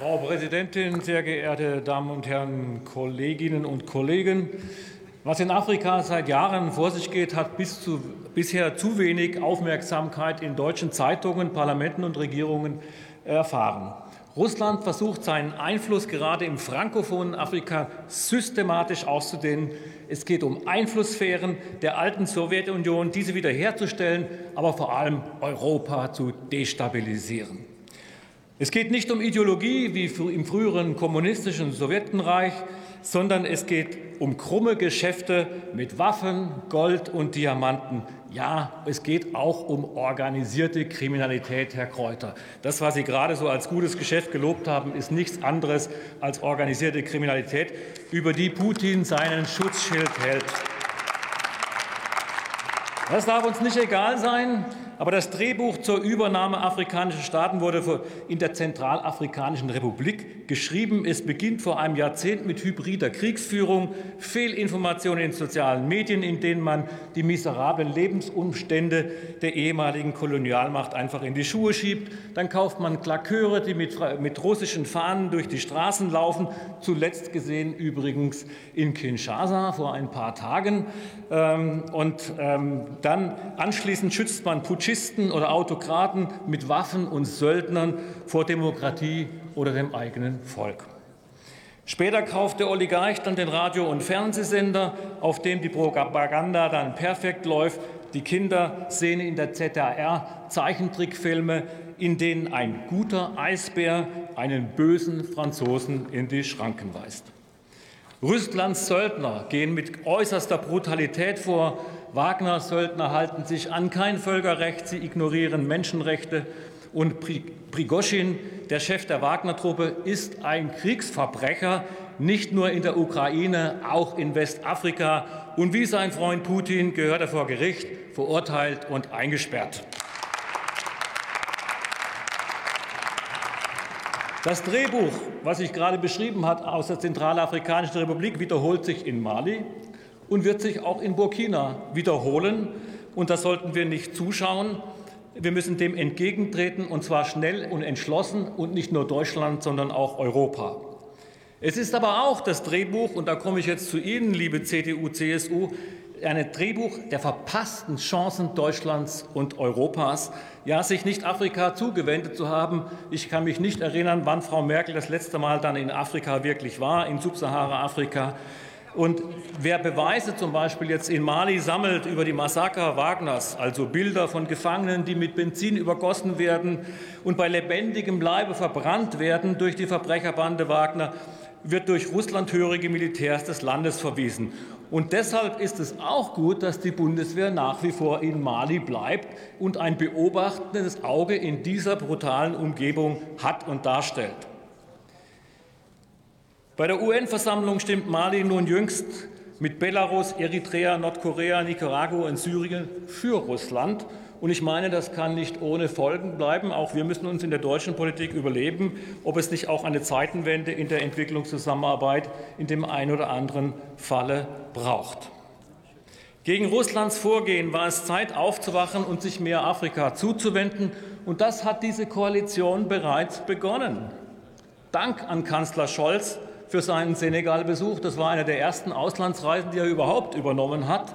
Frau Präsidentin, sehr geehrte Damen und Herren Kolleginnen und Kollegen! Was in Afrika seit Jahren vor sich geht, hat bis zu, bisher zu wenig Aufmerksamkeit in deutschen Zeitungen, Parlamenten und Regierungen erfahren. Russland versucht seinen Einfluss gerade im frankophonen Afrika systematisch auszudehnen. Es geht um Einflusssphären der alten Sowjetunion, diese wiederherzustellen, aber vor allem Europa zu destabilisieren. Es geht nicht um Ideologie wie im früheren kommunistischen Sowjetenreich, sondern es geht um krumme Geschäfte mit Waffen, Gold und Diamanten. Ja, es geht auch um organisierte Kriminalität, Herr Kräuter. Das, was Sie gerade so als gutes Geschäft gelobt haben, ist nichts anderes als organisierte Kriminalität, über die Putin seinen Schutzschild hält. Das darf uns nicht egal sein. Aber das Drehbuch zur Übernahme afrikanischer Staaten wurde in der Zentralafrikanischen Republik geschrieben. Es beginnt vor einem Jahrzehnt mit hybrider Kriegsführung, Fehlinformationen in sozialen Medien, in denen man die miserablen Lebensumstände der ehemaligen Kolonialmacht einfach in die Schuhe schiebt. Dann kauft man Klaköre, die mit, mit russischen Fahnen durch die Straßen laufen. Zuletzt gesehen übrigens in Kinshasa vor ein paar Tagen. Ähm, und ähm, dann anschließend schützt man Putsch Putschisten oder Autokraten mit Waffen und Söldnern vor Demokratie oder dem eigenen Volk. Später kauft der Oligarch dann den Radio- und Fernsehsender, auf dem die Propaganda dann perfekt läuft. Die Kinder sehen in der ZDR Zeichentrickfilme, in denen ein guter Eisbär einen bösen Franzosen in die Schranken weist. Russlands Söldner gehen mit äußerster Brutalität vor, Wagner-Söldner halten sich an kein Völkerrecht, sie ignorieren Menschenrechte. Und Prigoschin, der Chef der Wagner-Truppe, ist ein Kriegsverbrecher, nicht nur in der Ukraine, auch in Westafrika. Und wie sein Freund Putin gehört er vor Gericht, verurteilt und eingesperrt. Das Drehbuch, was ich gerade beschrieben habe aus der Zentralafrikanischen Republik, wiederholt sich in Mali, und wird sich auch in Burkina wiederholen. Und das sollten wir nicht zuschauen. Wir müssen dem entgegentreten, und zwar schnell und entschlossen, und nicht nur Deutschland, sondern auch Europa. Es ist aber auch das Drehbuch, und da komme ich jetzt zu Ihnen, liebe CDU, CSU, ein Drehbuch der verpassten Chancen Deutschlands und Europas, ja, sich nicht Afrika zugewendet zu haben. Ich kann mich nicht erinnern, wann Frau Merkel das letzte Mal dann in Afrika wirklich war, in Subsahara-Afrika. Und wer Beweise zum Beispiel jetzt in Mali sammelt über die Massaker Wagners, also Bilder von Gefangenen, die mit Benzin übergossen werden und bei lebendigem Leibe verbrannt werden durch die Verbrecherbande Wagner, wird durch russlandhörige Militärs des Landes verwiesen. Und deshalb ist es auch gut, dass die Bundeswehr nach wie vor in Mali bleibt und ein beobachtendes Auge in dieser brutalen Umgebung hat und darstellt. Bei der UN-Versammlung stimmt Mali nun jüngst mit Belarus, Eritrea, Nordkorea, Nicaragua und Syrien für Russland. Und ich meine, das kann nicht ohne Folgen bleiben. Auch wir müssen uns in der deutschen Politik überleben, ob es nicht auch eine Zeitenwende in der Entwicklungszusammenarbeit in dem einen oder anderen Falle braucht. Gegen Russlands Vorgehen war es Zeit aufzuwachen und sich mehr Afrika zuzuwenden. Und das hat diese Koalition bereits begonnen. Dank an Kanzler Scholz für seinen Senegal-Besuch. Das war eine der ersten Auslandsreisen, die er überhaupt übernommen hat.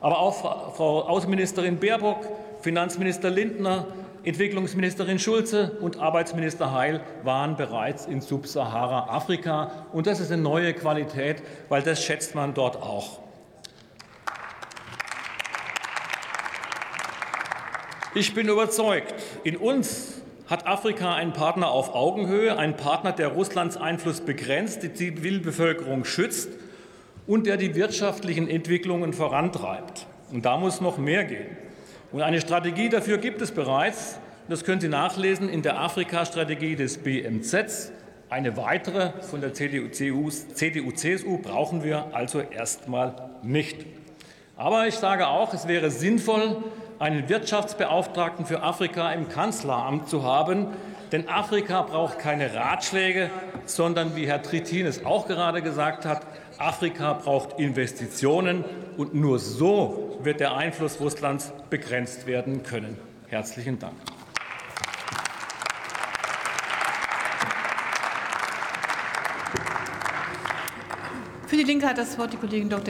Aber auch Frau Außenministerin Baerbock, Finanzminister Lindner, Entwicklungsministerin Schulze und Arbeitsminister Heil waren bereits in Subsahara-Afrika. Und das ist eine neue Qualität, weil das schätzt man dort auch. Ich bin überzeugt, in uns hat Afrika einen Partner auf Augenhöhe, einen Partner, der Russlands Einfluss begrenzt, die Zivilbevölkerung schützt und der die wirtschaftlichen Entwicklungen vorantreibt. Und da muss noch mehr gehen. Und eine Strategie dafür gibt es bereits. Das können Sie nachlesen in der Afrika-Strategie des BMZ. Eine weitere von der CDU-CSU brauchen wir also erstmal nicht. Aber ich sage auch, es wäre sinnvoll, einen Wirtschaftsbeauftragten für Afrika im Kanzleramt zu haben. Denn Afrika braucht keine Ratschläge, sondern, wie Herr Trittin es auch gerade gesagt hat, Afrika braucht Investitionen. Und nur so wird der Einfluss Russlands begrenzt werden können. Herzlichen Dank. Für die Linke hat das Wort die Kollegin Dr.